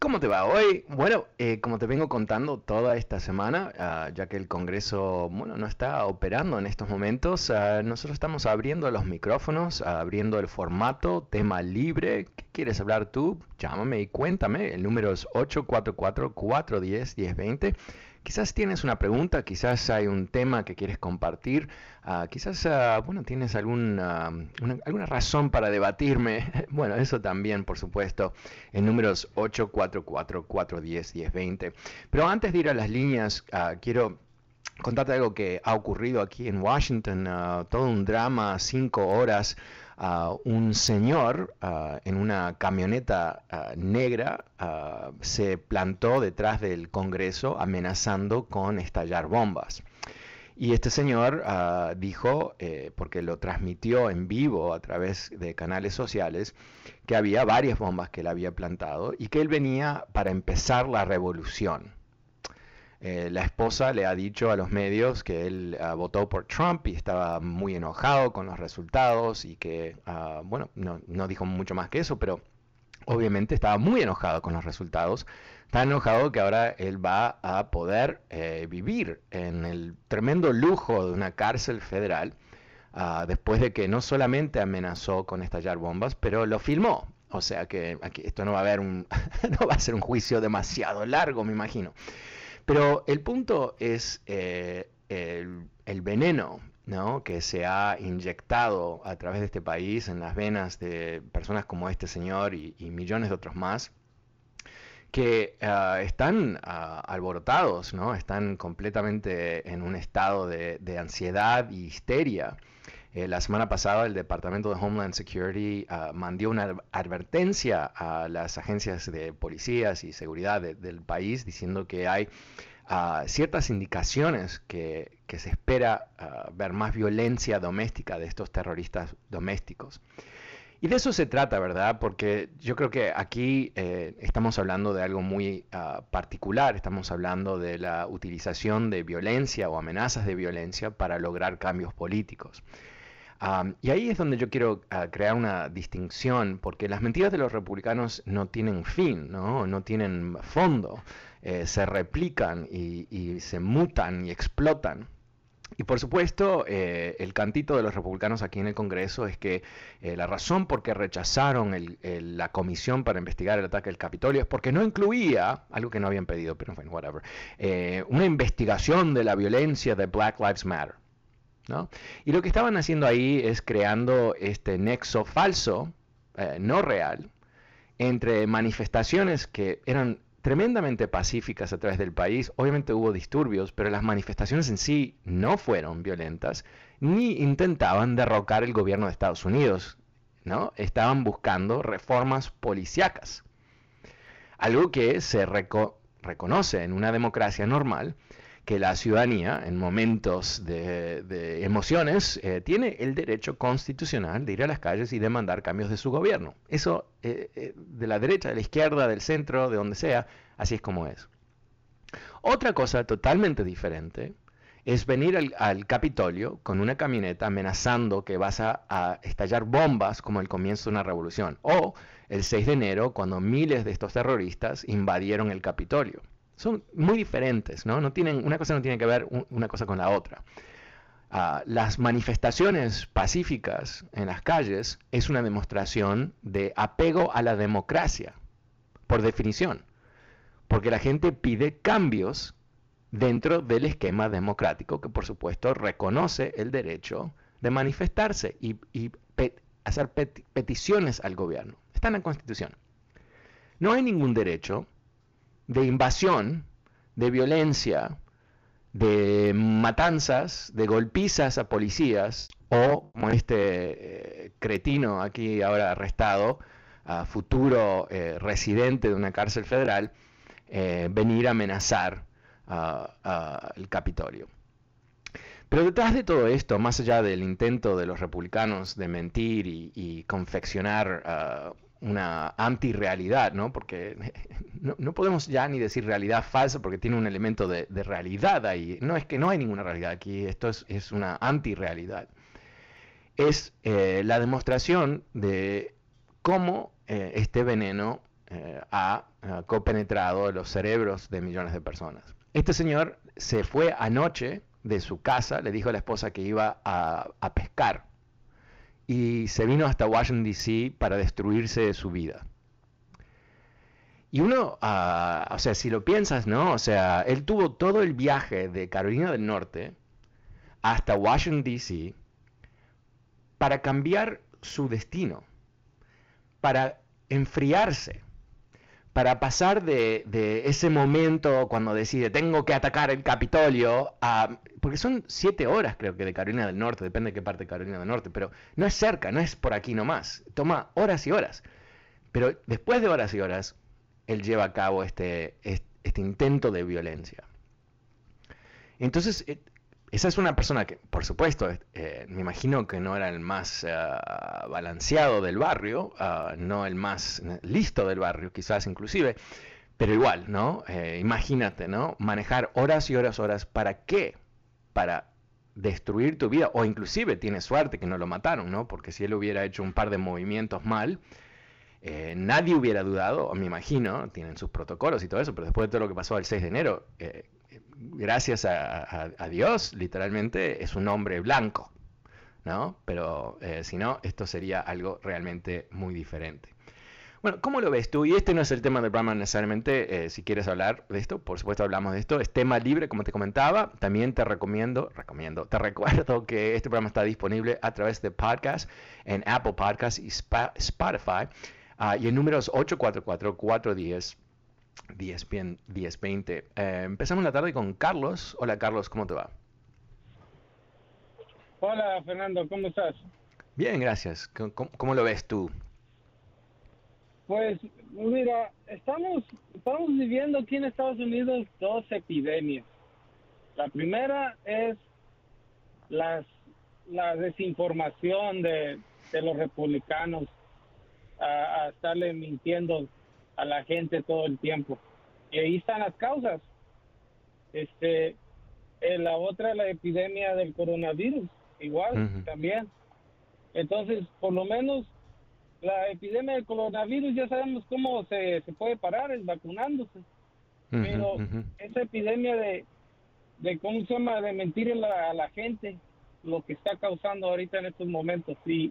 ¿Cómo te va hoy? Bueno, eh, como te vengo contando toda esta semana, ah, ya que el Congreso bueno, no está operando en estos momentos, ah, nosotros estamos abriendo los micrófonos, abriendo el formato, tema libre. ¿Qué quieres hablar tú? Llámame y cuéntame. El número es 844-410-1020. Quizás tienes una pregunta, quizás hay un tema que quieres compartir, ah, quizás ah, bueno, tienes alguna, alguna razón para debatirme. Bueno, eso también, por supuesto, en números 844-410-1020. Pero antes de ir a las líneas, ah, quiero contarte algo que ha ocurrido aquí en Washington, todo un drama, cinco horas un señor en una camioneta negra se plantó detrás del Congreso amenazando con estallar bombas. Y este señor dijo, eh, porque lo transmitió en vivo a través de canales sociales, que había varias bombas que él había plantado y que él venía para empezar la revolución. Eh, la esposa le ha dicho a los medios que él ah, votó por Trump y estaba muy enojado con los resultados y que, ah, bueno, no, dijo mucho más que eso, pero obviamente estaba muy enojado con los resultados. Tan enojado que ahora él va a poder eh, vivir en el tremendo lujo de una cárcel federal ah, después de que no solamente amenazó con estallar bombas, pero lo filmó. O sea que aquí, esto no va a haber un, no va a ser un juicio demasiado largo, me imagino. Pero el punto es eh, el, veneno que se ha inyectado a través de este país en las venas de personas como este señor y, millones de otros más que ah, están ah, alborotados, ¿no? están completamente en un estado de, ansiedad y histeria. Eh, la semana pasada el Departamento de Homeland Security uh, mandó una advertencia a las agencias de policías y seguridad del país diciendo que hay ciertas indicaciones que, se espera ver más violencia doméstica de estos terroristas domésticos. Y de eso se trata, ¿verdad? Porque yo creo que aquí eh, estamos hablando de algo muy particular, estamos hablando de la utilización de violencia o amenazas de violencia para lograr cambios políticos y ahí es donde yo quiero ah, crear una distinción, porque las mentiras de los republicanos no tienen fin, no, no tienen fondo, eh, se replican y, se mutan y explotan. Y por supuesto, eh, el cantito de los republicanos aquí en el Congreso es que eh, la razón por qué rechazaron la comisión para investigar el ataque del Capitolio es porque no incluía, algo que no habían pedido, pero bueno, whatever, una investigación de la violencia de Black Lives Matter. Y lo que estaban haciendo ahí es creando este nexo falso, eh, no real, entre manifestaciones que eran tremendamente pacíficas a través del país. Obviamente hubo disturbios, pero las manifestaciones en sí no fueron violentas, ni intentaban derrocar el gobierno de Estados Unidos. ¿no? Estaban buscando reformas policíacas. Algo que se reconoce en una democracia normal que la ciudadanía, en momentos de, emociones, eh, tiene el derecho constitucional de ir a las calles y demandar cambios de su gobierno. Eso, eh, eh, de la derecha, de la izquierda, del centro, de donde sea, así es como es. Otra cosa totalmente diferente es venir al, Capitolio con una camioneta amenazando que vas a, estallar bombas como el comienzo de una revolución. O el 6 de enero, cuando miles de estos terroristas invadieron el Capitolio. Son muy diferentes, ¿no? no tienen, una cosa no tiene que ver una cosa con la otra. Ah, las manifestaciones pacíficas en las calles es una demostración de apego a la democracia, por definición, porque la gente pide cambios dentro del esquema democrático que por supuesto reconoce el derecho de manifestarse y, hacer peticiones al gobierno. Está en la Constitución. No hay ningún derecho de invasión, de violencia, de matanzas, de golpizas a policías o como este eh, cretino aquí ahora arrestado, futuro eh, residente de una cárcel federal, eh, venir a amenazar al Capitolio. Pero detrás de todo esto, más allá del intento de los republicanos de mentir y, confeccionar uh, una antirrealidad, ¿no? porque no, podemos ya ni decir realidad falsa porque tiene un elemento de, realidad ahí. No es que no hay ninguna realidad aquí, esto es, es una antirrealidad. Es eh, la demostración de cómo eh, este veneno eh, ha, ha copenetrado los cerebros de millones de personas. Este señor se fue anoche de su casa, le dijo a la esposa que iba a, pescar y se vino hasta Washington, D.C. para destruirse su vida. Y uno, ah, o sea, si lo piensas, ¿no? O sea, él tuvo todo el viaje de Carolina del Norte hasta Washington, D.C. para cambiar su destino, para enfriarse, para pasar de, ese momento cuando decide tengo que atacar el Capitolio a... Porque son siete horas creo que de Carolina del Norte, depende de qué parte de Carolina del Norte, pero no es cerca, no es por aquí nomás, toma horas y horas. Pero después de horas y horas, él lleva a cabo este, este intento de violencia. Entonces, eh, esa es una persona que, por supuesto, eh, me imagino que no era el más eh, balanceado del barrio, ah, no el más listo del barrio, quizás inclusive, pero igual, ¿no? Eh, imagínate, ¿no? Manejar horas y horas, horas, ¿para qué? Para destruir tu vida, o inclusive tiene suerte que no lo mataron, ¿no? Porque si él hubiera hecho un par de movimientos mal, nadie hubiera dudado, me imagino, tienen sus protocolos y todo eso, pero después de todo lo que pasó el 6 de enero, gracias a, Dios, literalmente es un hombre blanco, ¿no? Pero eh, si no, esto sería algo realmente muy diferente. Bueno, ¿cómo lo ves tú? Y este no es el tema del programa necesariamente, eh, si quieres hablar de esto, por supuesto hablamos de esto, es tema libre, como te comentaba, también te recomiendo, recomiendo, te recuerdo que este programa está disponible a través de podcast en Apple Podcasts y Spotify, ah, y en números 844 410 10, 10 20. empezamos la tarde con Carlos. Hola Carlos, ¿cómo te va? Hola Fernando, ¿cómo estás? Bien, gracias. ¿Cómo, lo ves tú? Pues mira, estamos, estamos viviendo aquí en Estados Unidos dos epidemias. La primera es las, la desinformación de, los republicanos a, a estarle mintiendo a la gente todo el tiempo. Y ahí están las causas. Este, eh, la otra, la epidemia del coronavirus, igual también. Entonces, por lo menos la epidemia del coronavirus ya sabemos cómo se, se puede parar, es vacunándose. Pero esa epidemia de, de, ¿cómo se llama?, de mentir a la, a la gente, lo que está causando ahorita en estos momentos. Y,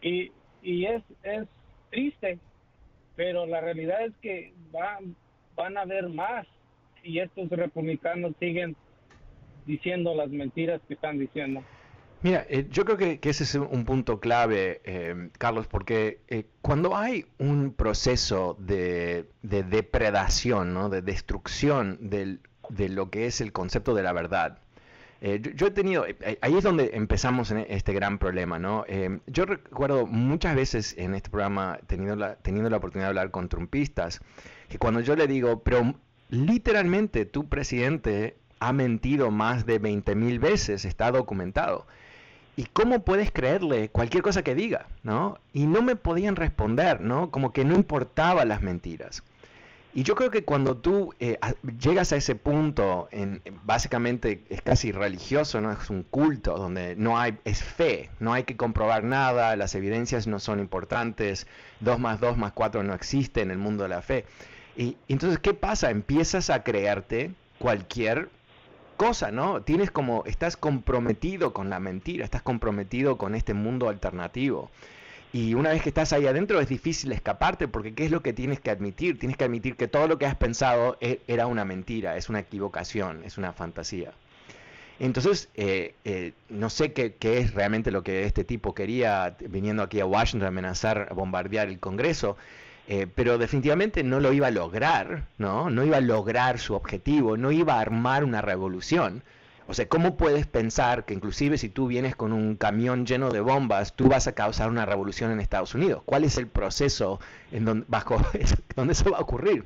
y, y es, es triste pero la realidad es que van, van a haber más y estos republicanos siguen diciendo las mentiras que están diciendo. Mira, eh, yo creo que, ese es un punto clave, eh, Carlos, porque eh, cuando hay un proceso de, depredación, ¿no? de destrucción del, de lo que es el concepto de la verdad, eh, yo, he tenido, eh, ahí es donde empezamos en este gran problema, ¿no? yo recuerdo muchas veces en este programa, teniendo la, teniendo la oportunidad de hablar con trumpistas, que cuando yo le digo, pero literalmente tu presidente ha mentido más de 20 mil veces, está documentado. ¿Y cómo puedes creerle cualquier cosa que diga? ¿no? Y no me podían responder, ¿no? Como que no importaban las mentiras. Y yo creo que cuando tú eh, llegas a ese punto, en, básicamente es casi religioso, no es un culto donde no hay, es fe, no hay que comprobar nada, las evidencias no son importantes, 2 más 2 más 4 no existe en el mundo de la fe. Y, entonces, ¿qué pasa? Empiezas a creerte cualquier cosa, ¿no? Tienes como, estás comprometido con la mentira, estás comprometido con este mundo alternativo. Y una vez que estás ahí adentro es difícil escaparte porque ¿qué es lo que tienes que admitir? Tienes que admitir que todo lo que has pensado e, era una mentira, es una equivocación, es una fantasía. Entonces, eh, eh, no sé qué, es realmente lo que este tipo quería viniendo aquí a Washington a amenazar, a bombardear el Congreso, eh, pero definitivamente no lo iba a lograr, ¿no? No iba a lograr su objetivo, no iba a armar una revolución o sea, ¿cómo puedes pensar que inclusive si tú vienes con un camión lleno de bombas, tú vas a causar una revolución en Estados Unidos? ¿Cuál es el proceso en donde, bajo donde eso va a ocurrir?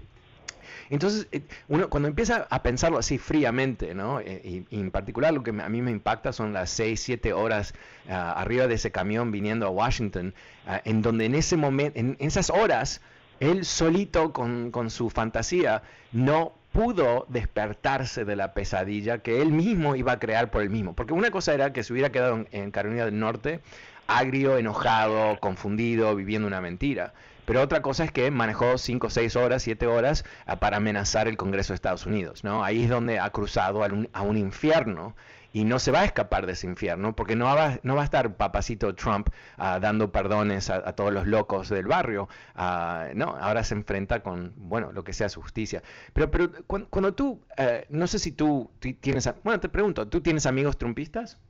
Entonces, eh, uno cuando empieza a pensarlo así fríamente, ¿no? Eh, y, en particular lo que a mí me impacta son las 6, 7 horas ah, arriba de ese camión viniendo a Washington, ah, en donde en ese momento, en, esas horas, él solito con, con su fantasía no pudo despertarse de la pesadilla que él mismo iba a crear por él mismo. Porque una cosa era que se hubiera quedado en, Carolina del Norte agrio, enojado, confundido, viviendo una mentira. Pero otra cosa es que manejó 5, 6 horas, 7 horas ah, para amenazar el Congreso de Estados Unidos. ¿no? Ahí es donde ha cruzado a un infierno y no se va a escapar de ese infierno porque no va, no va a estar papacito Trump ah, dando perdones a, todos los locos del barrio. Ah, no, ahora se enfrenta con, bueno, lo que sea su justicia. Pero, pero cuando, tú, eh, no sé si tú tienes, bueno, te pregunto, ¿tú tienes amigos trumpistas?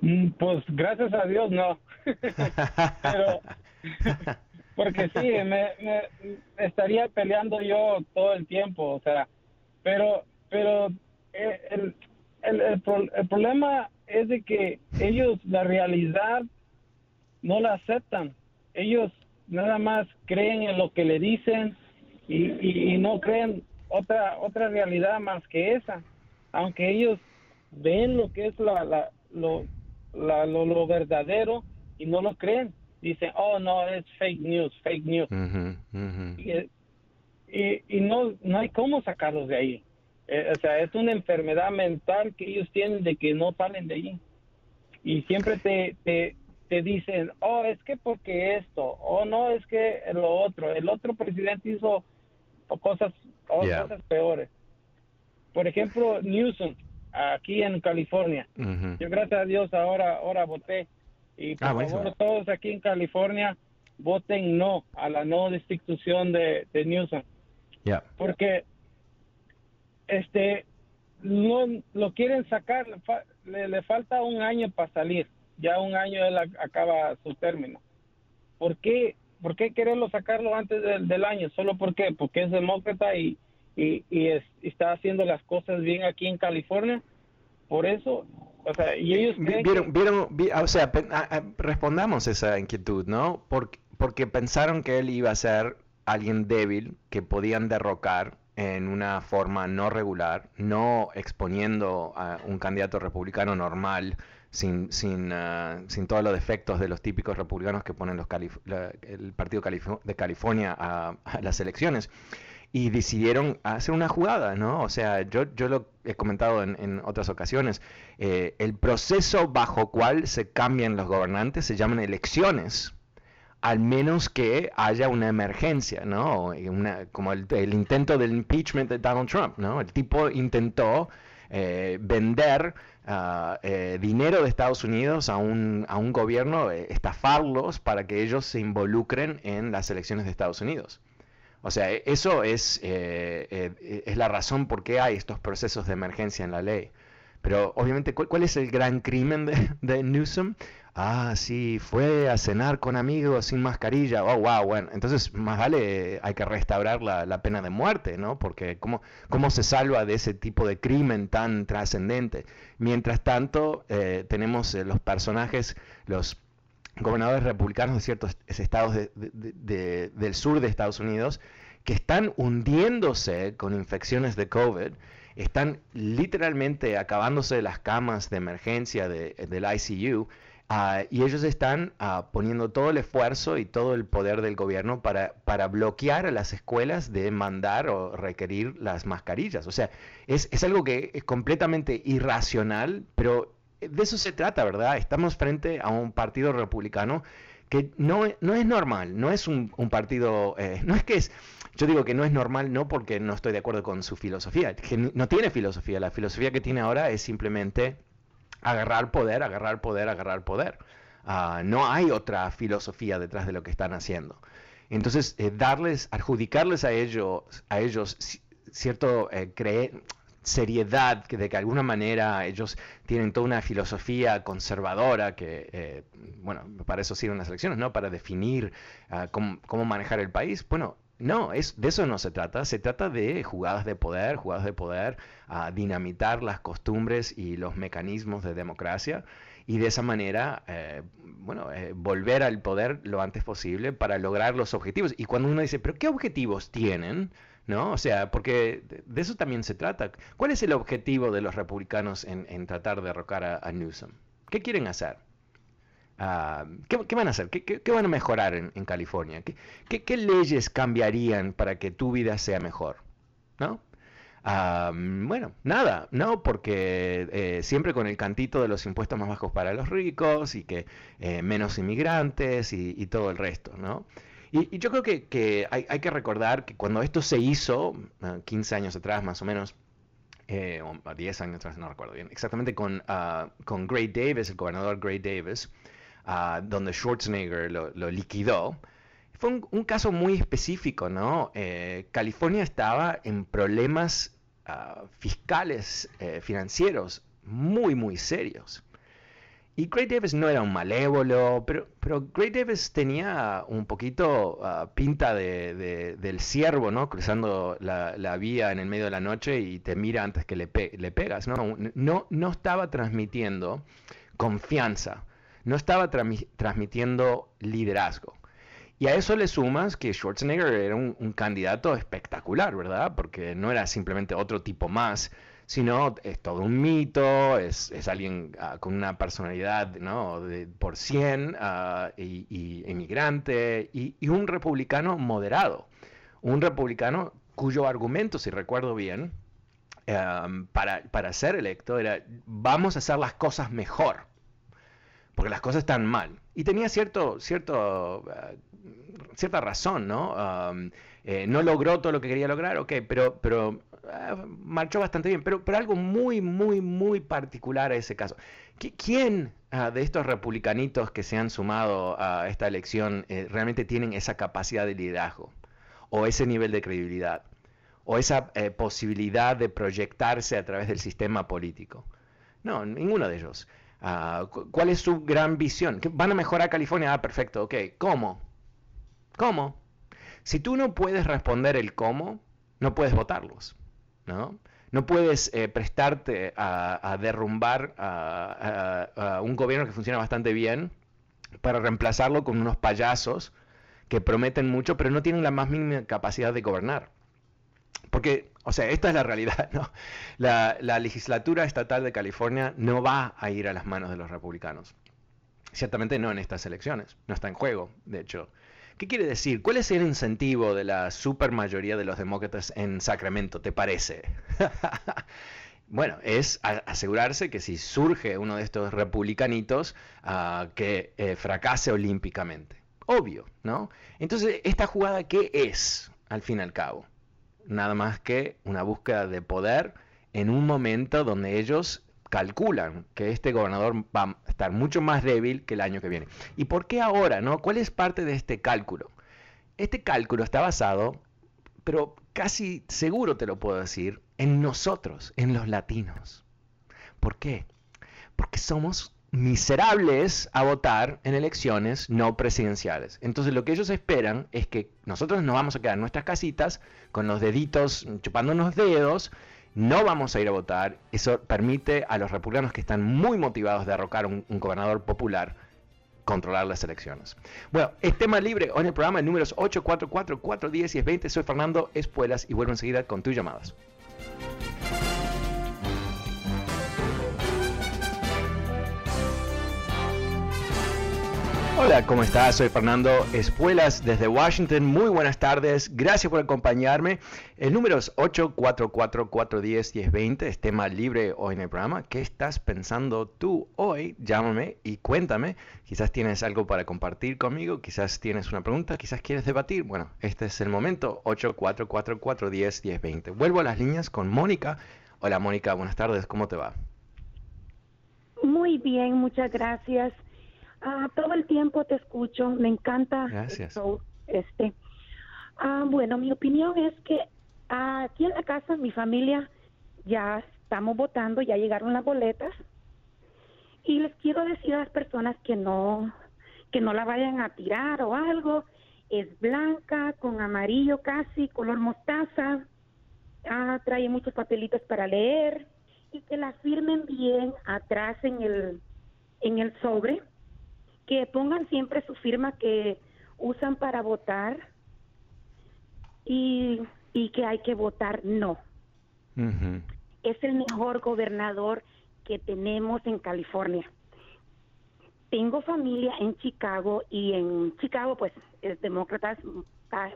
Mm, pues gracias a Dios no. pero, porque sí, me, estaría peleando yo todo el tiempo, o sea, pero, pero eh, el, el, el, problema es de que ellos la realidad no la aceptan. Ellos nada más creen en lo que le dicen y, no creen otra otra realidad más que esa. Aunque ellos ven lo que es la, la, lo, lo, verdadero y no lo creen. Dicen, oh, no, es fake news, fake news. Y, y, no, no hay cómo sacarlos de ahí. Eh, o sea, es una enfermedad mental que ellos tienen de que no salen de ahí. Y siempre te, te, dicen, oh, es que porque esto, o oh, no, es que lo otro. El otro presidente hizo cosas, cosas peores. Por ejemplo, Newsom, aquí en California. Yo gracias a Dios ahora, ahora voté. Y por ah, favor, todos aquí en California voten no a la no destitución de, de Newsom. Porque este no lo quieren sacar, le, falta un año para salir, ya un año él acaba su término. ¿Por qué, por qué quererlo sacarlo antes del, año? ¿Solo por qué? Porque es demócrata y, y, está haciendo las cosas bien aquí en California. Por eso, o sea, y ellos vieron, vieron, o sea, respondamos esa inquietud, ¿no? Porque, porque pensaron que él iba a ser alguien débil que podían derrocar en una forma no regular, no exponiendo a un candidato republicano normal, sin, sin, ah, sin todos los defectos de los típicos republicanos que ponen los el Partido de California a, las elecciones. Y decidieron hacer una jugada, ¿no? O sea, yo, yo lo he comentado en, otras ocasiones, eh, el proceso bajo cual se cambian los gobernantes se llaman elecciones al menos que haya una emergencia, ¿no? como el, intento del impeachment de Donald Trump, ¿no? El tipo intentó eh, vender ah, eh, dinero de Estados Unidos a un, a un gobierno, eh, estafarlos para que ellos se involucren en las elecciones de Estados Unidos. O sea, e, eso es, es la razón por qué hay estos procesos de emergencia en la ley. Pero obviamente, ¿cuál, es el gran crimen de, de Newsom? Ah, sí, fue a cenar con amigos sin mascarilla. Oh, wow, bueno. Entonces, más vale, hay que restaurar la, pena de muerte, ¿no? Porque ¿cómo, ¿cómo, se salva de ese tipo de crimen tan trascendente? Mientras tanto, eh, tenemos eh, los personajes, los gobernadores republicanos de ciertos estados del sur de Estados Unidos, que están hundiéndose con infecciones de COVID, están literalmente acabándose las camas de emergencia del ICU Ah, y ellos están ah, poniendo todo el esfuerzo y todo el poder del gobierno para, para bloquear a las escuelas de mandar o requerir las mascarillas. O sea, es, es algo que es completamente irracional, pero de eso se trata, ¿verdad? Estamos frente a un partido republicano que no, no es normal, no es un, partido, eh, no es que es, yo digo que no es normal no porque no estoy de acuerdo con su filosofía, que no tiene filosofía, la filosofía que tiene ahora es simplemente agarrar poder, agarrar poder, agarrar poder. Ah, no hay otra filosofía detrás de lo que están haciendo. Entonces, eh, darles, adjudicarles a ellos, a ellos cierto eh, seriedad, que de que alguna manera ellos tienen toda una filosofía conservadora que, eh, bueno, para eso sirven las elecciones, ¿no? Para definir ah, cómo, cómo, manejar el país. Bueno, no, es, de eso no se trata. Se trata de jugadas de poder, jugadas de poder, a dinamitar las costumbres y los mecanismos de democracia y de esa manera, eh, bueno, eh, volver al poder lo antes posible para lograr los objetivos. Y cuando uno dice, pero ¿qué objetivos tienen? ¿No? O sea, porque de eso también se trata. ¿Cuál es el objetivo de los republicanos en, tratar de derrocar a Newsom? ¿Qué quieren hacer? Ah, ¿qué, van a hacer? ¿Qué, van a mejorar en, California? ¿Qué, leyes cambiarían para que tu vida sea mejor? ¿No? Ah, bueno, nada, ¿no? Porque eh, siempre con el cantito de los impuestos más bajos para los ricos y que eh, menos inmigrantes y, todo el resto, ¿no? Y, yo creo que, hay, que recordar que cuando esto se hizo, 15 ah, años atrás más o menos, eh, o 10 años atrás, no recuerdo bien, exactamente con, con Gray Davis, el gobernador Gray Davis, donde Schwarzenegger lo, liquidó, fue un, caso muy específico, ¿no? Eh, California estaba en problemas ah, fiscales, eh, financieros, muy, muy serios. Y Gray Davis no era un malévolo, pero, pero Gray Davis tenía un poquito ah, pinta de, del ciervo, ¿no? Cruzando la, vía en el medio de la noche y te mira antes que le, le pegas, ¿no? ¿no? No estaba transmitiendo confianza no estaba transmitiendo liderazgo. Y a eso le sumas que Schwarzenegger era un, candidato espectacular, ¿verdad? Porque no era simplemente otro tipo más, sino es todo un mito, es, alguien ah, con una personalidad ¿no? de, por 100 ah, y, y, inmigrante y, un republicano moderado. Un republicano cuyo argumento, si recuerdo bien, para, para ser electo era vamos a hacer las cosas mejor porque las cosas están mal. Y tenía cierto, cierto, eh, cierta razón, ¿no? Eh, no logró todo lo que quería lograr, ok, pero, pero marchó bastante bien. Pero, pero algo muy, muy, muy particular a ese caso. ¿Quién ah, de estos republicanitos que se han sumado a esta elección realmente tienen esa capacidad de liderazgo? ¿O ese nivel de credibilidad? ¿O esa posibilidad de proyectarse a través del sistema político? No, ninguno de ellos. Ah, ¿Cuál es su gran visión? ¿Van a mejorar California? Ah, perfecto, ok. ¿Cómo? ¿Cómo? Si tú no puedes responder el cómo, no puedes votarlos, ¿no? No puedes eh, prestarte a, derrumbar a, un gobierno que funciona bastante bien para reemplazarlo con unos payasos que prometen mucho, pero no tienen la más mínima capacidad de gobernar. Porque, o sea, esta es la realidad, ¿no? La, legislatura estatal de California no va a ir a las manos de los republicanos. Ciertamente no en estas elecciones, no está en juego, de hecho. ¿Qué quiere decir? ¿Cuál es el incentivo de la supermayoría de los demócratas en Sacramento, te parece? bueno, es asegurarse que si surge uno de estos republicanitos, ah, que eh, fracase olímpicamente. Obvio, ¿no? Entonces, ¿esta jugada qué es, al fin y al cabo? nada más que una búsqueda de poder en un momento donde ellos calculan que este gobernador va a estar mucho más débil que el año que viene. ¿Y por qué ahora? No? ¿Cuál es parte de este cálculo? Este cálculo está basado, pero casi seguro te lo puedo decir, en nosotros, en los latinos. ¿Por qué? Porque somos miserables a votar en elecciones no presidenciales. Entonces lo que ellos esperan es que nosotros nos vamos a quedar en nuestras casitas con los deditos chupándonos dedos, no vamos a ir a votar. Eso permite a los republicanos que están muy motivados de derrocar un, un gobernador popular controlar las elecciones. Bueno, es tema libre en el programa números 844 410 y 20. Soy Fernando Espuelas y vuelvo enseguida con tus llamadas. Hola, ¿cómo estás? Soy Fernando Espuelas desde Washington. Muy buenas tardes. Gracias por acompañarme. El número es 844-410-1020. Es tema libre hoy en el programa. ¿Qué estás pensando tú hoy? Llámame y cuéntame. Quizás tienes algo para compartir conmigo, quizás tienes una pregunta, quizás quieres debatir. Bueno, este es el momento. 844-410-1020. Vuelvo a las líneas con Mónica. Hola Mónica, buenas tardes. ¿Cómo te va? Muy bien, muchas gracias. Ah, todo el tiempo te escucho, me encanta. Gracias. este. Ah, bueno, mi opinión es que aquí en la casa, mi familia, ya estamos votando, ya llegaron las boletas. Y les quiero decir a las personas que no, que no la vayan a tirar o algo. Es blanca, con amarillo casi, color mostaza. Ah, trae muchos papelitos para leer y que la firmen bien atrás en el, en el sobre que pongan siempre su firma que usan para votar y, y que hay que votar no. Es el mejor gobernador que tenemos en California. Tengo familia en Chicago y en Chicago pues es demócratas,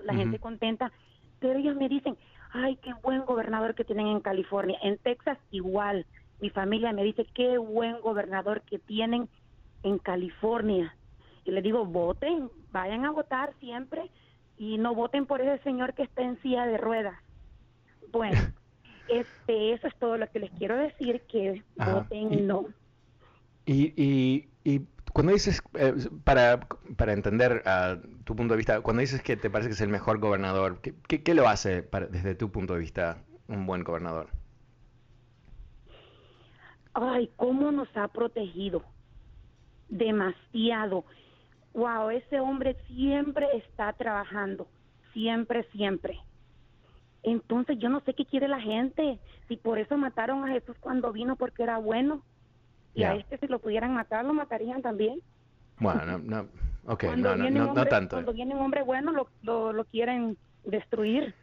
la gente contenta, pero ellos me dicen, ay, qué buen gobernador que tienen en California. En Texas igual, mi familia me dice, qué buen gobernador que tienen en California. Y le digo, voten, vayan a votar siempre y no voten por ese señor que está en silla de ruedas. Bueno, este, eso es todo lo que les quiero decir, que voten no. Y, y, y cuando dices, eh, para, para entender tu punto de vista, cuando dices que te parece que es el mejor gobernador, ¿qué, qué, lo hace desde tu punto de vista un buen gobernador? Ay, cómo nos ha protegido demasiado. Wow, ese hombre siempre está trabajando, siempre, siempre. Entonces yo no sé qué quiere la gente, si por eso mataron a Jesús cuando vino porque era bueno, y a este si lo pudieran matar, lo matarían también. Bueno, no, no, ok, no, no, no, tanto. Cuando viene un hombre bueno lo, lo, lo quieren destruir.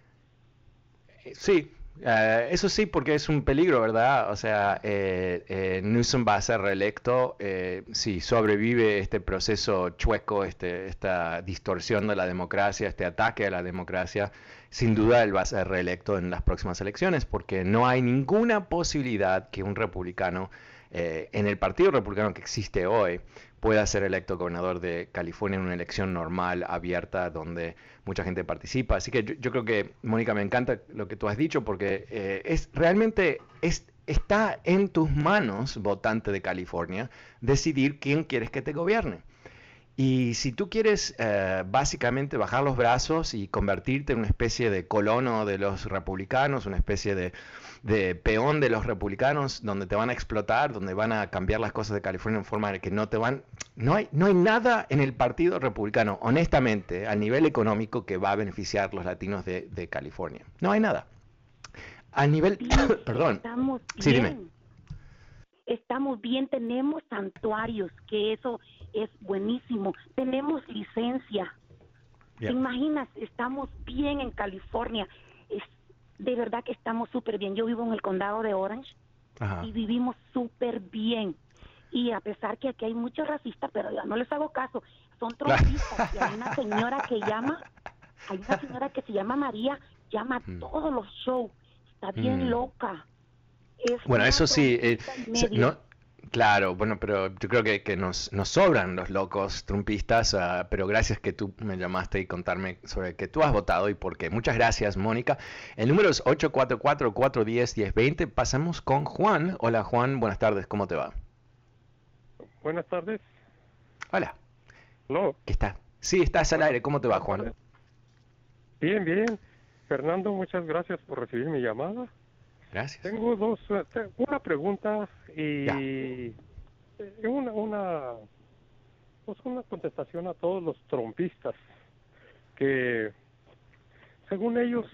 Sí, eh, eso sí, porque es un peligro, ¿verdad? O sea, eh, eh, Newsom va a ser reelecto eh, si sobrevive este proceso chueco, este, esta distorsión de la democracia, este ataque a la democracia. Sin duda él va a ser reelecto en las próximas elecciones, porque no hay ninguna posibilidad que un republicano en el partido republicano que existe hoy pueda ser electo gobernador de California en una elección normal, abierta, donde mucha gente participa. Así que yo, creo que, Mónica, me encanta lo que tú has dicho, porque eh, es realmente es, está en tus manos, votante de California, decidir quién quieres que te gobierne. Y si tú quieres eh, básicamente bajar los brazos y convertirte en una especie de colono de los republicanos, una especie de de peón de los republicanos, donde te van a explotar, donde van a cambiar las cosas de California en forma de que no te van... No hay, no hay nada en el Partido Republicano, honestamente, a nivel económico que va a beneficiar a los latinos de, California. No hay nada. A nivel... Perdón. Estamos bien. Estamos bien, tenemos santuarios, que eso es buenísimo. Tenemos licencia. ¿Te imaginas? Estamos bien en California de verdad que estamos súper bien. Yo vivo en el condado de Orange y vivimos súper bien. Y a pesar que aquí hay muchos racistas, pero ya no les hago caso, son trompistas. y hay una señora que llama, hay una señora que se llama María, llama a mm. todos los shows. Está bien mm. loca. bueno, eso sí, eh, no, Claro, bueno, pero yo creo que, nos, nos, sobran los locos trumpistas, ah, pero gracias que tú me llamaste y contarme sobre que tú has votado y por qué. Muchas gracias, Mónica. El número es 844-410-1020. Pasamos con Juan. Hola, Juan, buenas tardes, ¿cómo te va? Buenas tardes. Hola. ¿Qué está? Sí, estás al aire, ¿cómo te va, Juan? Bien, bien. Fernando, muchas gracias por recibir mi llamada. Gracias. Tengo dos, eh, una pregunta y eh, una, una, pues una contestación a todos los trompistas que, según ellos,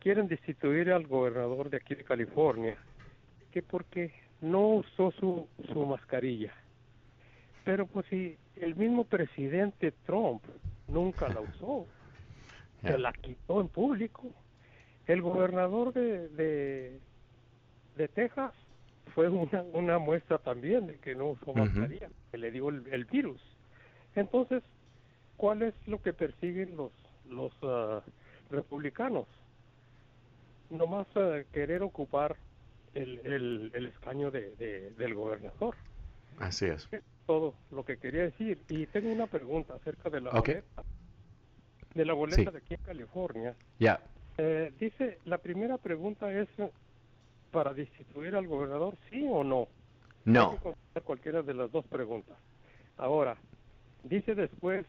quieren destituir al gobernador de aquí de California, que porque no usó su, su mascarilla. Pero pues si el mismo presidente Trump nunca la usó, se la quitó en público. El gobernador de de Texas fue una, una muestra también de que no usó mascarilla, que le dio el, virus. Entonces, ¿cuál es lo que persiguen los, los ah, republicanos? Nomás uh, querer ocupar el, el, el escaño de, del gobernador. Así es. todo lo que quería decir. Y tengo una pregunta acerca de la boleta. De la boleta de aquí en California. Ya. Eh, dice, la primera pregunta es para destituir al gobernador, sí o no. No. cualquiera de las dos preguntas. Ahora, dice después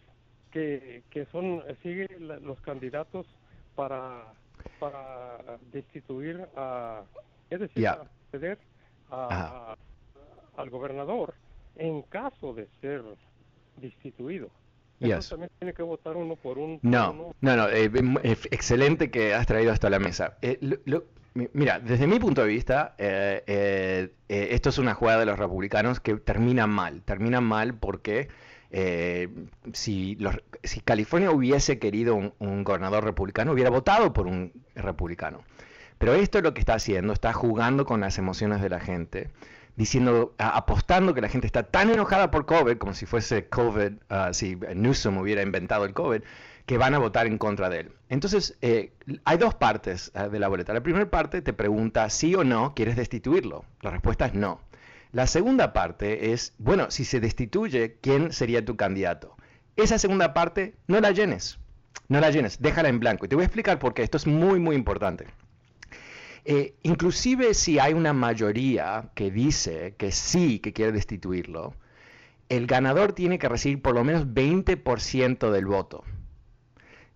que, que son, sigue los candidatos para, para destituir a, es decir, acceder a, al gobernador en caso de ser destituido. Entonces también tiene que votar uno por un... No, no, no, eh, excelente que has traído hasta la mesa. Eh, mira, desde mi punto de vista, eh, esto es una jugada de los republicanos que termina mal. Termina mal porque si, si California hubiese querido un gobernador republicano, hubiera votado por un republicano. Pero esto es lo que está haciendo, está jugando con las emociones de la gente diciendo, apostando que la gente está tan enojada por COVID, como si fuese COVID, uh, si Newsom hubiera inventado el COVID, que van a votar en contra de él. Entonces, eh, hay dos partes uh, de la boleta. La primera parte te pregunta sí o no quieres destituirlo. La respuesta es no. La segunda parte es, bueno, si se destituye, ¿quién sería tu candidato? Esa segunda parte no la llenes. No la llenes, déjala en blanco. Y te voy a explicar por qué. Esto es muy, muy importante. Eh, inclusive si hay una mayoría que dice que sí, que quiere destituirlo, el ganador tiene que recibir por lo menos 20% del voto.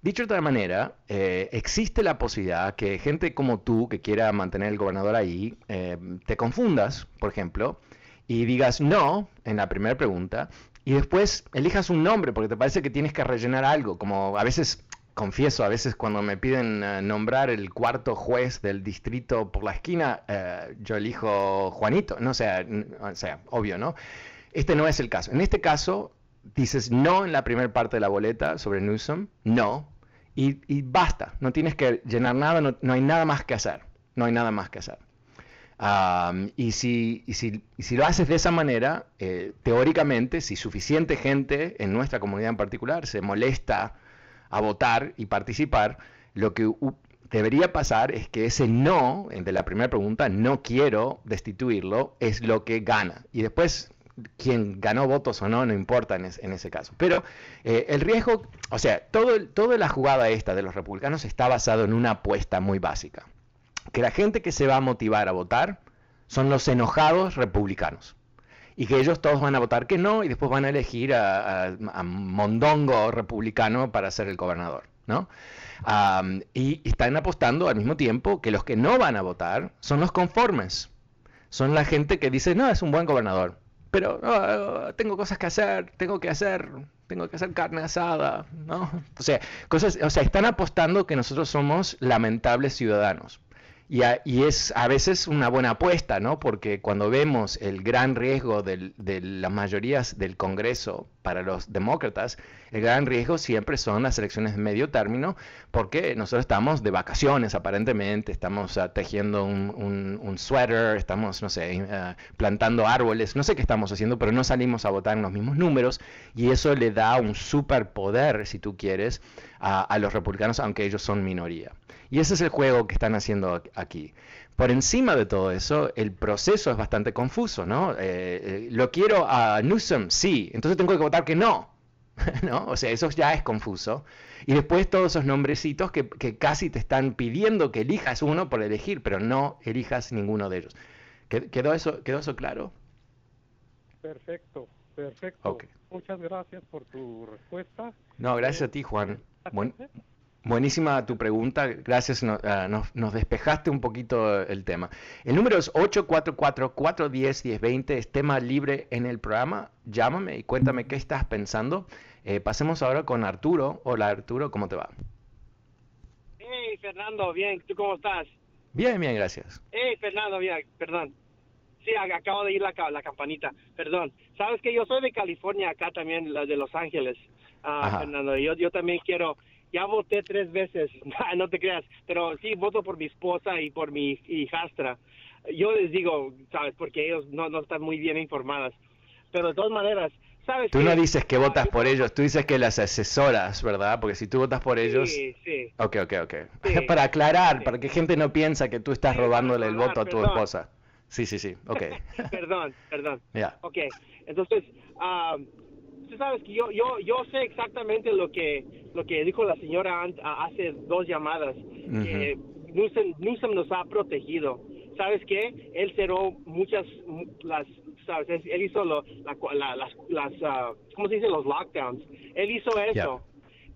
Dicho de otra manera, eh, existe la posibilidad que gente como tú, que quiera mantener el gobernador ahí, eh, te confundas, por ejemplo, y digas no en la primera pregunta, y después elijas un nombre porque te parece que tienes que rellenar algo, como a veces confieso, a veces cuando me piden eh, nombrar el cuarto juez del distrito por la esquina, eh, yo elijo Juanito, no sea, o sea, obvio, ¿no? Este no es el caso. En este caso, dices no en la primera parte de la boleta sobre Newsom, no, y, basta, no tienes que llenar nada, no, hay nada más que hacer, no hay nada más que hacer. y, si, y, si, si, lo haces de esa manera, eh, teóricamente, si suficiente gente en nuestra comunidad en particular se molesta a votar y participar, lo que debería pasar es que ese no, de la primera pregunta, no quiero destituirlo, es lo que gana. Y después, quien ganó votos o no, no importa en, ese caso. Pero eh, el riesgo, o sea, todo, toda la jugada esta de los republicanos está basado en una apuesta muy básica. Que la gente que se va a motivar a votar son los enojados republicanos y que ellos todos van a votar que no y después van a elegir a, Mondongo republicano para ser el gobernador, ¿no? y, están apostando al mismo tiempo que los que no van a votar son los conformes, son la gente que dice, no, es un buen gobernador, pero tengo cosas que hacer, tengo que hacer, tengo que hacer carne asada, ¿no? O sea, cosas, o sea, están apostando que nosotros somos lamentables ciudadanos. Y, es a veces una buena apuesta, ¿no? Porque cuando vemos el gran riesgo de las mayorías del Congreso para los demócratas, el gran riesgo siempre son las elecciones de medio término, porque nosotros estamos de vacaciones aparentemente, estamos uh, tejiendo un, un, suéter, estamos, no sé, uh, plantando árboles, no sé qué estamos haciendo, pero no salimos a votar en los mismos números y eso le da un superpoder, si tú quieres, a los republicanos, aunque ellos son minoría. Y ese es el juego que están haciendo aquí. Por encima de todo eso, el proceso es bastante confuso, ¿no? Eh, eh, lo quiero a Newsom, sí, entonces tengo que votar que no. ¿No? O sea, eso ya es confuso. Y después todos esos nombrecitos que, casi te están pidiendo que elijas uno por elegir, pero no elijas ninguno de ellos. ¿Quedó eso, quedó eso claro? Perfecto, perfecto. Muchas gracias por tu respuesta. No, gracias a ti, Juan. Buenísima tu pregunta, gracias, ah, nos, despejaste un poquito el tema. El número es 844-410-1020, es tema libre en el programa, llámame y cuéntame qué estás pensando. Eh, pasemos ahora con Arturo. Hola Arturo, ¿cómo te va? Hey Fernando, bien, ¿tú cómo estás? Bien, bien, gracias. Hey Fernando, bien, perdón. Sí, acabo de ir la, la campanita, perdón. Sabes que yo soy de California, acá también, de Los Ángeles, uh, Fernando, yo, yo también quiero ya voté tres veces, no te creas, pero sí voto por mi esposa y por mi hijastra. Yo les digo, sabes, porque ellos no, no están muy bien informadas. Pero de todas maneras, ¿sabes Tú no dices que votas por ellos, tú dices que las asesoras, ¿verdad? Porque si tú votas por ellos... Sí, sí. Ok, ok, ok. para aclarar, para que gente no piensa que tú estás robándole el voto a tu esposa. Sí, sí, sí, ok. perdón, perdón. Ya. Ok, entonces, um, tú sabes que yo, yo, yo sé exactamente lo que, lo que dijo la señora hace dos llamadas, que Newsom, nos ha protegido. ¿Sabes qué? Él cerró muchas, las, ¿sabes? Él hizo lo, la, las, las uh, ¿cómo se dice? Los lockdowns. Él hizo eso.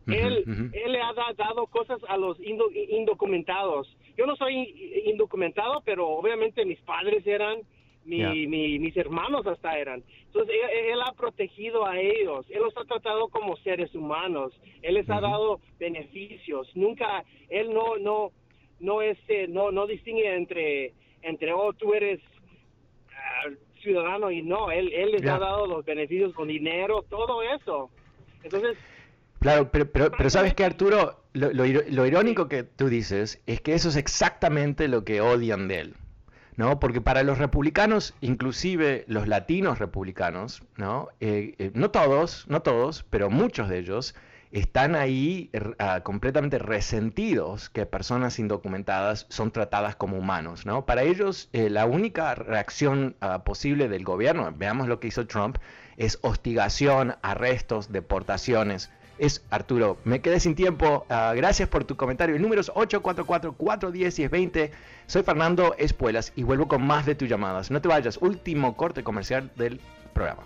él, él le ha dado cosas a los indocumentados. Yo no soy indocumentado, pero obviamente mis padres eran, mi, mis hermanos hasta eran. Entonces, él, ha protegido a ellos, él los ha tratado como seres humanos, él les ha dado beneficios, nunca, él no, no, no, este, no, no distingue entre, entre, oh, tú eres ah, ciudadano y no, él, él les ha dado los beneficios con dinero, todo eso. Entonces, Claro, pero, pero, pero sabes que Arturo, lo, lo, irónico que tú dices es que eso es exactamente lo que odian de él. ¿No? Porque para los republicanos, inclusive los latinos republicanos, ¿no? Eh, eh, no todos, no todos, pero muchos de ellos están ahí ah, completamente resentidos que personas indocumentadas son tratadas como humanos, ¿no? Para ellos, eh, la única reacción ah, posible del gobierno, veamos lo que hizo Trump, es hostigación, arrestos, deportaciones es Arturo. Me quedé sin tiempo. Ah, gracias por tu comentario. El número es 844-410-1020. Soy Fernando Espuelas y vuelvo con más de tus llamadas. No te vayas. Último corte comercial del programa.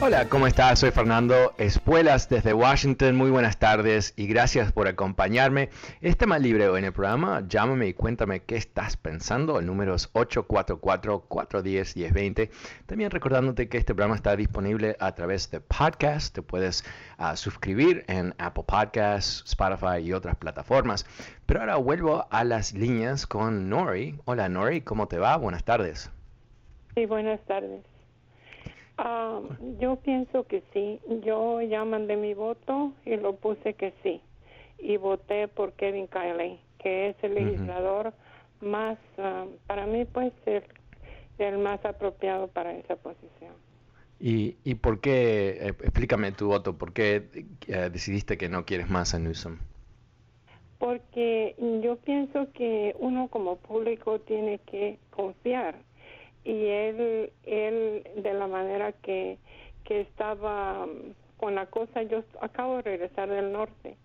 Hola, ¿cómo estás? Soy Fernando Espuelas desde Washington. Muy buenas tardes y gracias por acompañarme. Este más libre en el programa. Llámame y cuéntame qué estás pensando. El número es 844-410-1020. También recordándote que este programa está disponible a través de podcast. Te puedes ah, suscribir en Apple Podcasts, Spotify y otras plataformas. Pero ahora vuelvo a las líneas con Nori. Hola Nori, ¿cómo te va? Buenas tardes. Sí, buenas tardes. Ah, yo pienso que sí. Yo ya mandé mi voto y lo puse que sí. Y voté por Kevin Kiley, que es el legislador más, ah, para mí, pues, el, el, más apropiado para esa posición. ¿Y, y por qué, eh, explícame tu voto, por qué eh, decidiste que no quieres más a Newsom? Porque yo pienso que uno como público tiene que confiar y él, él de la manera que, que estaba um, con la cosa, yo acabo de regresar del norte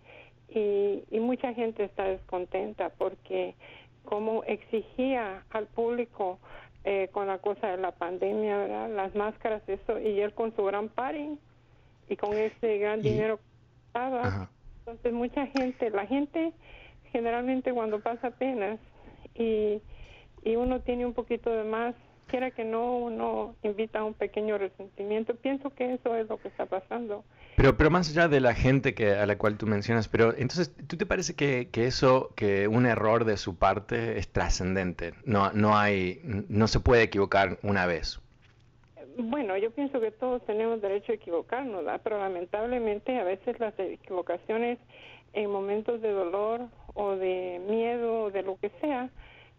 y, y mucha gente está descontenta porque como exigía al público eh, con la cosa de la pandemia, ¿verdad? las máscaras, eso, y él con su gran party y con ese gran dinero que estaba. Entonces mucha gente, la gente generalmente cuando pasa penas y, y uno tiene un poquito de más quiera que no, uno invita a un pequeño resentimiento. Pienso que eso es lo que está pasando. Pero, pero más allá de la gente que, a la cual tú mencionas, pero entonces, ¿tú te parece que, que eso, que un error de su parte es trascendente? No, no hay, no se puede equivocar una vez. Bueno, yo pienso que todos tenemos derecho a equivocarnos, pero lamentablemente a veces las equivocaciones en momentos de dolor o de miedo o de lo que sea,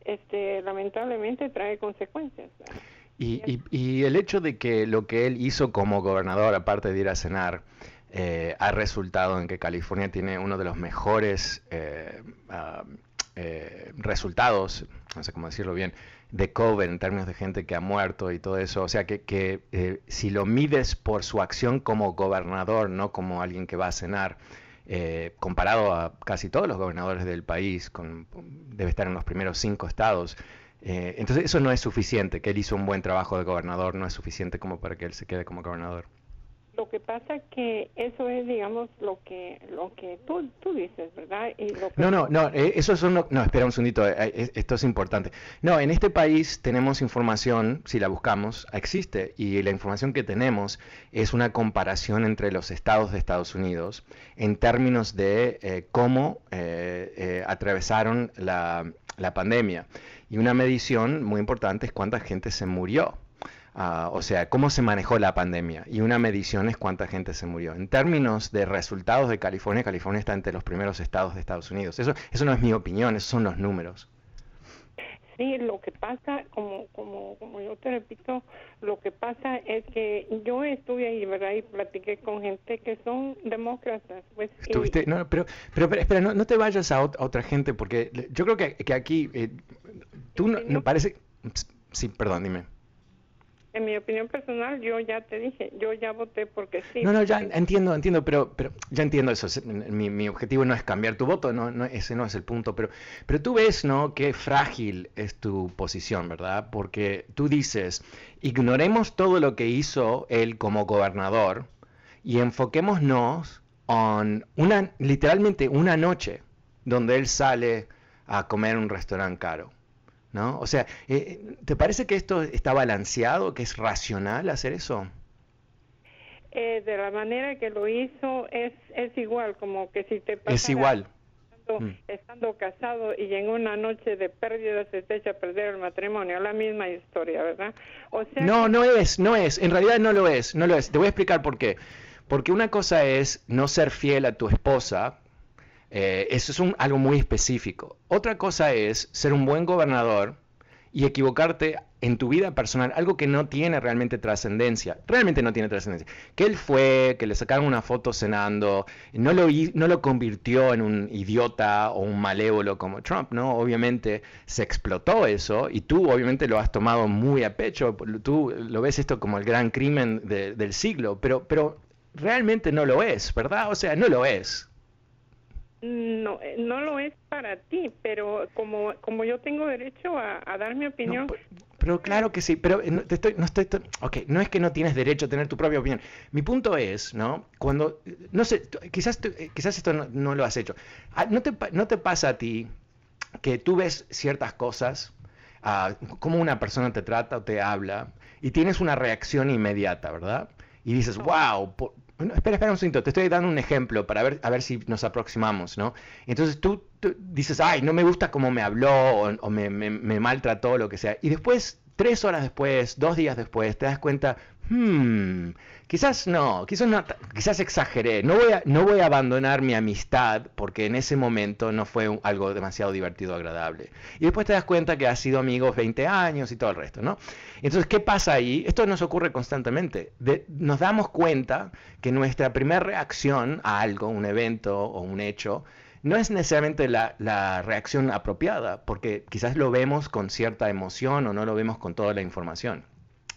este, lamentablemente trae consecuencias. Y, y, el hecho de que lo que él hizo como gobernador, aparte de ir a cenar, eh, ha resultado en que California tiene uno de los mejores eh, eh, resultados, no sé cómo decirlo bien, de COVID en términos de gente que ha muerto y todo eso. O sea que, que si lo mides por su acción como gobernador, no como alguien que va a cenar, eh, comparado a casi todos los gobernadores del país, con, debe estar en los primeros cinco estados. Eh, entonces eso no es suficiente, que él hizo un buen trabajo de gobernador, no es suficiente como para que él se quede como gobernador. Lo que pasa que eso es, digamos, lo que lo que tú, tú dices, ¿verdad? No, no, no, eh, eso es no, no, espera un segundito, eh, esto es importante. No, en este país tenemos información, si la buscamos, existe, y la información que tenemos es una comparación entre los estados de Estados Unidos en términos de eh, cómo atravesaron la, la pandemia. Y una medición muy importante es cuánta gente se murió. Ah, o sea, cómo se manejó la pandemia. Y una medición es cuánta gente se murió. En términos de resultados de California, California está entre los primeros estados de Estados Unidos. Eso, eso no es mi opinión, esos son los números. Sí, lo que pasa, como, como, como yo te repito, lo que pasa es que yo estuve ahí, ¿verdad? Y platiqué con gente que son demócratas. Pues, Estuviste, no, pero, pero, espera, no, te vayas a, otra gente, porque yo creo que, que aquí, eh, tú no, no parece... Sí, perdón, dime en mi opinión personal, yo ya te dije, yo ya voté porque sí. No, no, ya entiendo, entiendo, pero, pero ya entiendo eso. Mi, mi objetivo no es cambiar tu voto, no, no, ese no es el punto, pero, pero tú ves, ¿no? Qué frágil es tu posición, ¿verdad? Porque tú dices, ignoremos todo lo que hizo él como gobernador y enfoquémonos en una, literalmente una noche donde él sale a comer en un restaurante caro. ¿No? O sea, eh, ¿te parece que esto está balanceado, que es racional hacer eso? Eh, de la manera que lo hizo es, es igual, como que si te Es igual. Estando, mm. casado y en una noche de pérdida se te echa a perder el matrimonio, la misma historia, ¿verdad? no, no es, no es, en realidad no lo es, no lo es. Te voy a explicar por qué. Porque una cosa es no ser fiel a tu esposa, eh, eso es un, algo muy específico. Otra cosa es ser un buen gobernador y equivocarte en tu vida personal, algo que no tiene realmente trascendencia, realmente no tiene trascendencia. Que él fue, que le sacaron una foto cenando, no lo, no lo convirtió en un idiota o un malévolo como Trump, ¿no? Obviamente se explotó eso y tú obviamente lo has tomado muy a pecho, tú lo ves esto como el gran crimen del siglo, pero, pero realmente no lo es, ¿verdad? O sea, no lo es. No, eh, no lo es para ti, pero como, como yo tengo derecho a, dar mi opinión. pero, claro que sí, pero eh, no, estoy, no estoy, ok, no es que no tienes derecho a tener tu propia opinión. Mi punto es, ¿no? Cuando, no sé, quizás, eh, quizás esto no, lo has hecho. Ah, ¿No te, ¿No te pasa a ti que tú ves ciertas cosas, uh, cómo una persona te trata o te habla, y tienes una reacción inmediata, ¿verdad? Y dices, wow, espera, espera un segundo, te estoy dando un ejemplo para ver, a ver si nos aproximamos, ¿no? Entonces tú, dices, ay, no me gusta cómo me habló o, me, me, me, maltrató, lo que sea. Y después, tres horas después, dos días después, te das cuenta, hmm, quizás no, quizás no, quizás exageré, no voy, a, abandonar mi amistad porque en ese momento no fue algo demasiado divertido agradable. Y después te das cuenta que has sido amigos 20 años y todo el resto, ¿no? Entonces, ¿qué pasa ahí? Esto nos ocurre constantemente. nos damos cuenta que nuestra primera reacción a algo, un evento o un hecho, no es necesariamente la, reacción apropiada, porque quizás lo vemos con cierta emoción o no lo vemos con toda la información.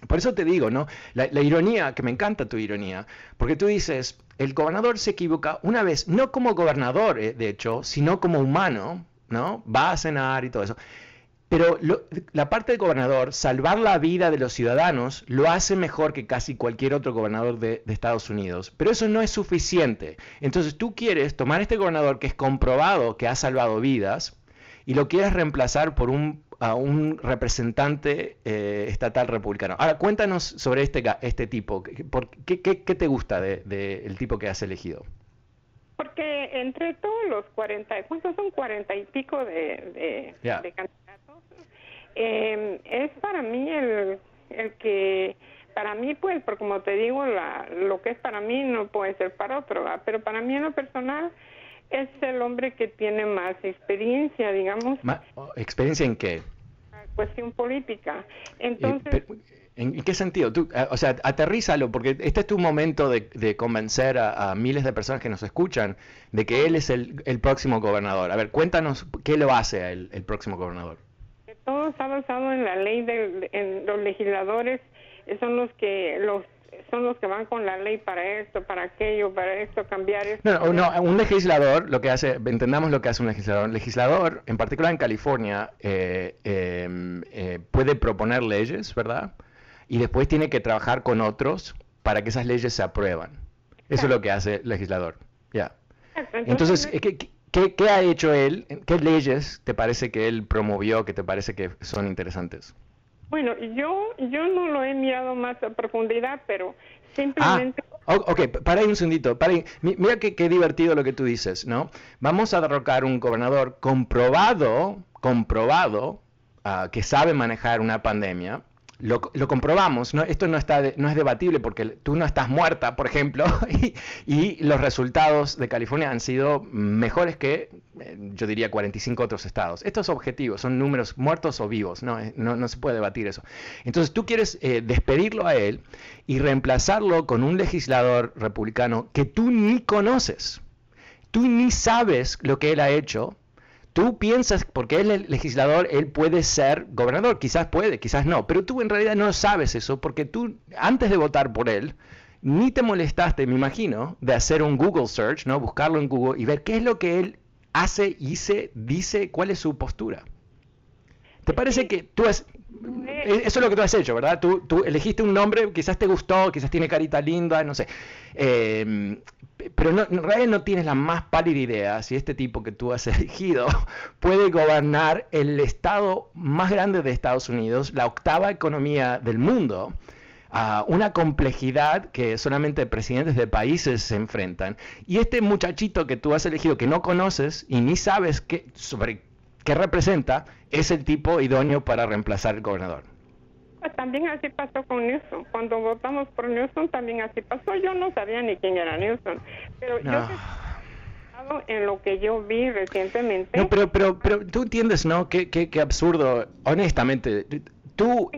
Por eso te digo, ¿no? La, ironía, que me encanta tu ironía, porque tú dices, el gobernador se equivoca una vez, no como gobernador, eh, de hecho, sino como humano, ¿no? Va a cenar y todo eso. Pero la parte del gobernador, salvar la vida de los ciudadanos, lo hace mejor que casi cualquier otro gobernador de, de, Estados Unidos. Pero eso no es suficiente. Entonces tú quieres tomar este gobernador que es comprobado que ha salvado vidas y lo quieres reemplazar por un a un representante eh, estatal republicano. Ahora, cuéntanos sobre este, este tipo. ¿Por, qué, qué, te gusta del de, tipo que has elegido? Porque entre todos los 40, ¿cuántos son 40 y pico de, candidatos? Em, es para mí el, el que, para mí pues, porque como te digo, la, lo que es para mí no puede ser para otro, pero para mí en lo personal es el hombre que tiene más experiencia, digamos. ¿Experiencia en qué? Cuestión política. Entonces... ¿En qué sentido? Tú, eh, o sea, aterrízalo, porque este es tu momento de, convencer a, miles de personas que nos escuchan de que él es el, próximo gobernador. A ver, cuéntanos qué lo hace el, el próximo gobernador. Todo está basado en la ley de en los legisladores, son los que los son los que van con la ley para esto, para aquello, para esto, cambiar esto. No, no, un legislador, lo que hace, entendamos lo que hace un legislador. Un legislador, en particular en California, eh, em, eh, puede proponer leyes, ¿verdad? Y después tiene que trabajar con otros para que esas leyes se aprueban. Eso es lo que hace el legislador. Ya. Entonces, ¿qué, qué, qué ha hecho él? ¿Qué leyes te parece que él promovió que te parece que son interesantes? Bueno, yo, yo no lo he mirado más a profundidad, pero simplemente... Ah, ok, para ahí un segundito. Para Mira qué, divertido lo que tú dices, ¿no? Vamos a derrocar un gobernador comprobado, comprobado, ah, que sabe manejar una pandemia, lo, comprobamos, ¿no? esto no, está no es debatible porque tú no estás muerta, por ejemplo, y, los resultados de California han sido mejores que, eh, yo diría, 45 otros estados. Estos objetivos son números muertos o vivos, no, eh, no, se puede debatir eso. Entonces tú quieres eh, despedirlo a él y reemplazarlo con un legislador republicano que tú ni conoces, tú ni sabes lo que él ha hecho Tú piensas, porque él es legislador, él puede ser gobernador, quizás puede, quizás no, pero tú en realidad no sabes eso porque tú, antes de votar por él, ni te molestaste, me imagino, de hacer un Google search, ¿no? Buscarlo en Google y ver qué es lo que él hace, dice, dice, cuál es su postura. ¿Te parece que tú has... Eso es lo que tú has hecho, ¿verdad? Tú, tú elegiste un nombre, quizás te gustó, quizás tiene carita linda, no sé. Eh, pero no, en no tienes la más pálida idea si este tipo que tú has elegido puede gobernar el estado más grande de Estados Unidos, la octava economía del mundo, una complejidad que solamente presidentes de países se enfrentan. Y este muchachito que tú has elegido, que no conoces y ni sabes qué, sobre qué representa, es el tipo idóneo para reemplazar el gobernador. Pues también así pasó con Newsom. Cuando votamos por Newsom también así pasó. Yo no sabía ni quién era Newsom, pero yo en lo que yo vi recientemente. No, pero, pero, pero tú entiendes, ¿no? Qué, qué, qué absurdo. Honestamente, tú,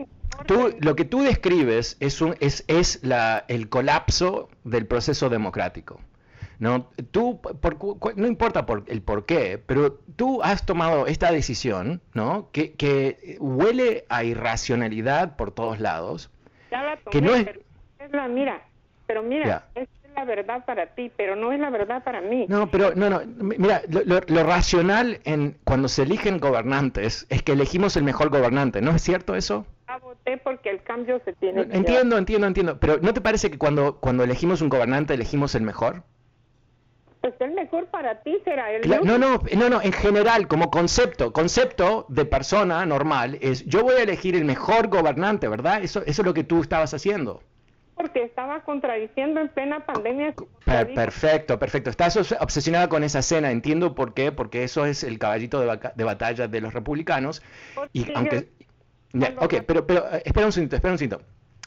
tú, lo que tú describes es un, es, es la, el colapso del proceso democrático. ¿No? Tú, no importa por, el por qué, pero tú has tomado esta decisión, ¿no? Que, que huele a irracionalidad por todos lados. Ya la tomé, que no es... la, mira, pero mira, es la verdad para ti, pero no es la verdad para mí. No, pero no, no, mira, lo, racional en cuando se eligen gobernantes es que elegimos el mejor gobernante, ¿no es cierto eso? Ah, voté porque el cambio se tiene. entiendo, entiendo, entiendo, pero ¿no te parece que cuando cuando elegimos un gobernante elegimos el mejor? Pues el mejor para ti será el No, no, no, no, en general, como concepto, concepto de persona normal es yo voy a elegir el mejor gobernante, ¿verdad? Eso, eso es lo que tú estabas haciendo. Porque estaba contradiciendo en plena pandemia. perfecto, perfecto. Estás obsesionada con esa escena, entiendo por qué, porque eso es el caballito de, batalla de los republicanos. y aunque... ok, pero, pero eh, espera un segundo, espera un segundo.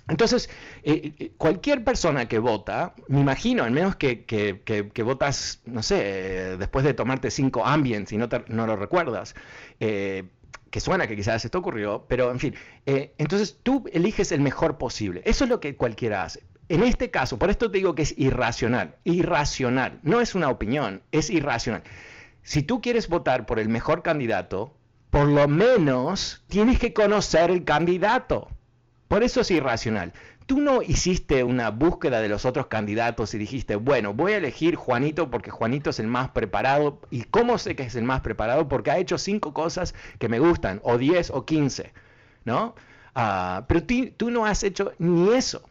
Entonces, eh, eh, cualquier persona que vota, me imagino, al menos que, que, votas, no sé, después de tomarte cinco ambients y no, no lo recuerdas, eh, que suena que quizás esto ocurrió, pero en fin, entonces tú eliges el mejor posible. Eso es lo que cualquiera hace. En este caso, por esto te digo que es irracional, irracional, no es una opinión, es irracional. Si tú quieres votar por el mejor candidato, por lo menos tienes que conocer el candidato. Por eso es irracional. Tú no hiciste una búsqueda de los otros candidatos y dijiste, bueno, voy a elegir Juanito porque Juanito es el más preparado. ¿Y cómo sé que es el más preparado? Porque ha hecho cinco cosas que me gustan, o diez o quince, ¿no? Ah, pero tú no has hecho ni eso.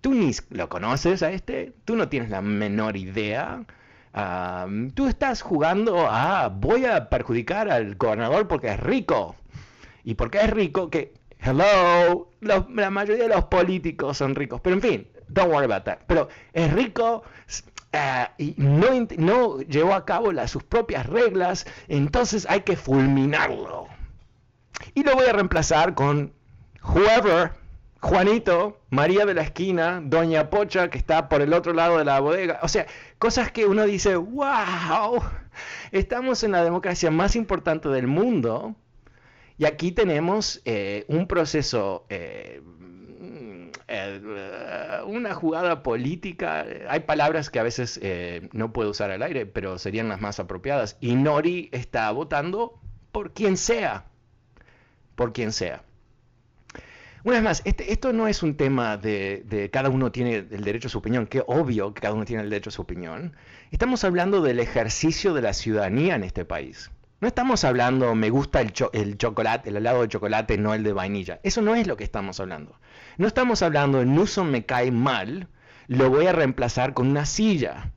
Tú ni lo conoces a este, tú no tienes la menor idea. Ah, tú estás jugando a voy a perjudicar al gobernador porque es rico. Y porque es rico, que Hello, la mayoría de los políticos son ricos, pero en fin, don't worry about that. Pero es rico eh, y no, no llevó a cabo sus propias reglas, entonces hay que fulminarlo. Y lo voy a reemplazar con whoever, Juanito, María de la esquina, Doña Pocha, que está por el otro lado de la bodega. O sea, cosas que uno dice, wow, estamos en la democracia más importante del mundo y aquí tenemos eh, un proceso, eh, eh, una jugada política. Hay palabras que a veces no puedo usar al aire, pero serían las más apropiadas. Y Nori está votando por quien sea, por quien sea. Una vez más, este, esto no es un tema de, de, cada uno tiene el derecho a su opinión, que obvio que cada uno tiene el derecho a su opinión. Estamos hablando del ejercicio de la ciudadanía en este país. No estamos hablando, me gusta el, el, chocolate, el helado de chocolate, no el de vainilla. Eso no es lo que estamos hablando. No estamos hablando, Newsom me cae mal, lo voy a reemplazar con una silla.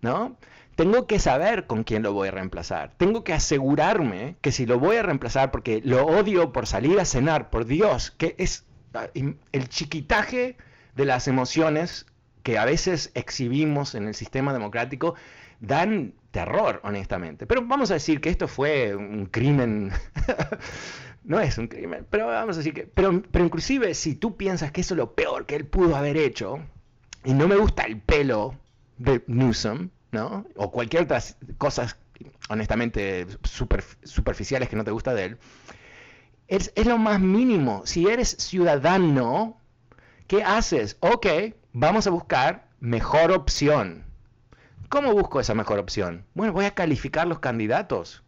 ¿No? Tengo que saber con quién lo voy a reemplazar. Tengo que asegurarme que si lo voy a reemplazar, porque lo odio por salir a cenar, por Dios, que es ah, el chiquitaje de las emociones que a veces exhibimos en el sistema democrático, dan terror, honestamente. Pero vamos a decir que esto fue un crimen no es un crimen, pero vamos a decir que, pero, pero inclusive si tú piensas que eso es lo peor que él pudo haber hecho, y no me gusta el pelo de Newsom, ¿no? O cualquier otra cosas, honestamente, superficiales que no te gusta de él, es, es lo más mínimo. Si eres ciudadano, ¿qué haces? Ok, vamos a buscar mejor opción. ¿Cómo busco esa mejor opción? Bueno, voy a calificar los candidatos.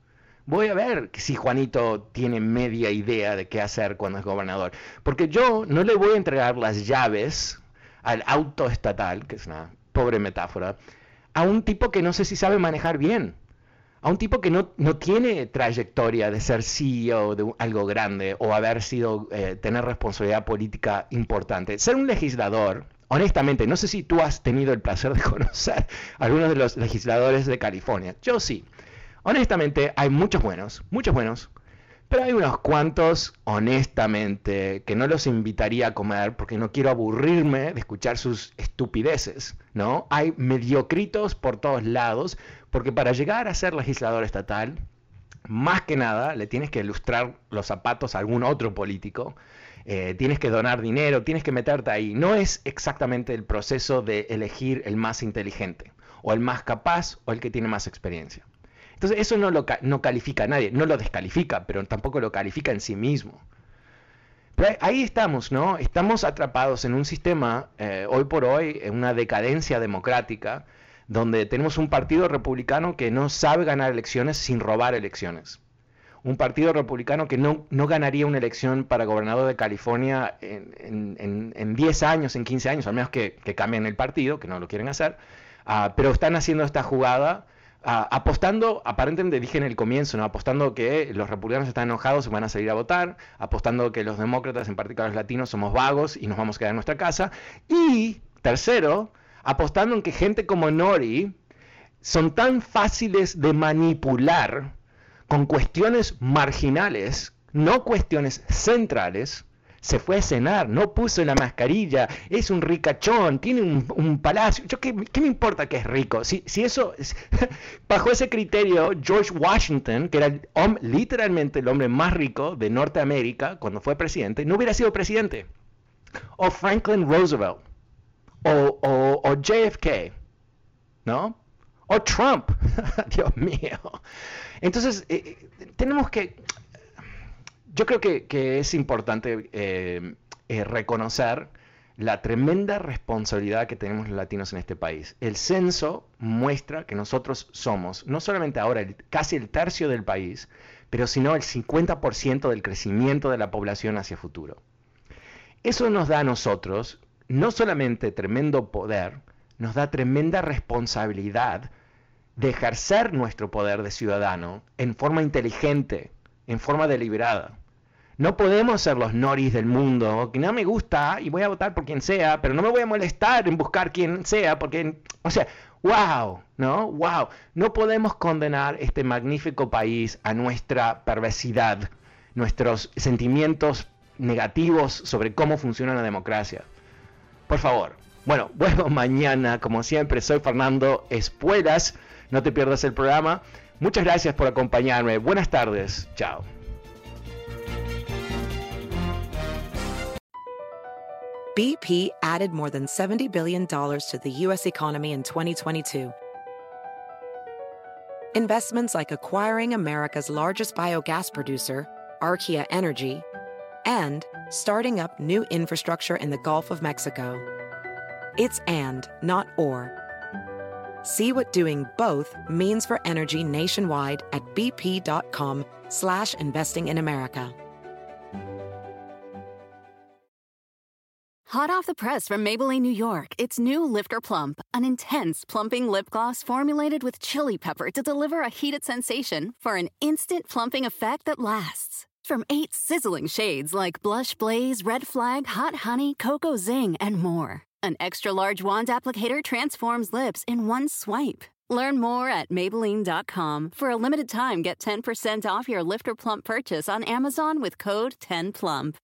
Voy a ver si Juanito tiene media idea de qué hacer cuando es gobernador. Porque yo no le voy a entregar las llaves al auto estatal, que es una pobre metáfora, a un tipo que no sé si sabe manejar bien. A un tipo que no, no tiene trayectoria de ser CEO de algo grande o haber sido, eh, tener responsabilidad política importante. Ser un legislador, honestamente, no sé si tú has tenido el placer de conocer a algunos de los legisladores de California. Yo sí. Honestamente, hay muchos buenos, muchos buenos, pero hay unos cuantos, honestamente, que no los invitaría a comer porque no quiero aburrirme de escuchar sus estupideces, ¿no? Hay mediocritos por todos lados, porque para llegar a ser legislador estatal, más que nada, le tienes que ilustrar los zapatos a algún otro político, eh, tienes que donar dinero, tienes que meterte ahí. No es exactamente el proceso de elegir el más inteligente, o el más capaz, o el que tiene más experiencia. Entonces eso no lo califica a nadie, no lo descalifica, pero tampoco lo califica en sí mismo. Pero ahí estamos, ¿no? Estamos atrapados en un sistema, eh, hoy por hoy, en una decadencia democrática, donde tenemos un partido republicano que no sabe ganar elecciones sin robar elecciones. Un partido republicano que no, no ganaría una elección para gobernador de California en, en, en, 10 años, en 15 años, al menos que, que cambien el partido, que no lo quieren hacer, uh, pero están haciendo esta jugada apostando, aparentemente dije en el comienzo, ¿no? apostando que los republicanos están enojados y van a salir a votar, apostando que los demócratas, en particular los latinos, somos vagos y nos vamos a quedar en nuestra casa. Y tercero, apostando en que gente como Nori son tan fáciles de manipular con cuestiones marginales, no cuestiones centrales, se fue a cenar, no puso la mascarilla, es un ricachón, tiene un, palacio. ¿qué, me importa que es rico? Si, si eso, bajo ese criterio, George Washington, que era literalmente el hombre más rico de Norteamérica cuando fue presidente, no hubiera sido presidente. O Franklin Roosevelt, o, o, JFK, ¿no? O Trump, Dios mío. Entonces, eh, eh, tenemos que yo creo que, es importante eh, reconocer la tremenda responsabilidad que tenemos los latinos en este país. El censo muestra que nosotros somos, no solamente ahora, casi el tercio del país, pero sino el 50% del crecimiento de la población hacia futuro. Eso nos da a nosotros no solamente tremendo poder, nos da tremenda responsabilidad de ejercer nuestro poder de ciudadano en forma inteligente, en forma deliberada. No podemos ser los noris del mundo, que no me gusta y voy a votar por quien sea, pero no me voy a molestar en buscar quien sea, porque, o sea, wow, ¿no? Wow. No podemos condenar este magnífico país a nuestra perversidad, nuestros sentimientos negativos sobre cómo funciona la democracia. Por favor. Bueno, bueno, mañana, como siempre, soy Fernando Espuelas. No te pierdas el programa. Muchas gracias por acompañarme. Buenas tardes. Chao. BP added more than $70 billion to the U.S. economy in 2022. Investments like acquiring America's largest biogas producer, Archaea Energy, and starting up new infrastructure in the Gulf of Mexico. It's and, not or. See what doing both means for energy nationwide at bp.com slash investing in America. Hot off the press from Maybelline, New York, it's new Lifter Plump, an intense plumping lip gloss formulated with chili pepper to deliver a heated sensation for an instant plumping effect that lasts. From eight sizzling shades like Blush Blaze, Red Flag, Hot Honey, Cocoa Zing, and more, an extra large wand applicator transforms lips in one swipe. Learn more at Maybelline.com. For a limited time, get 10% off your Lifter Plump purchase on Amazon with code 10PLUMP.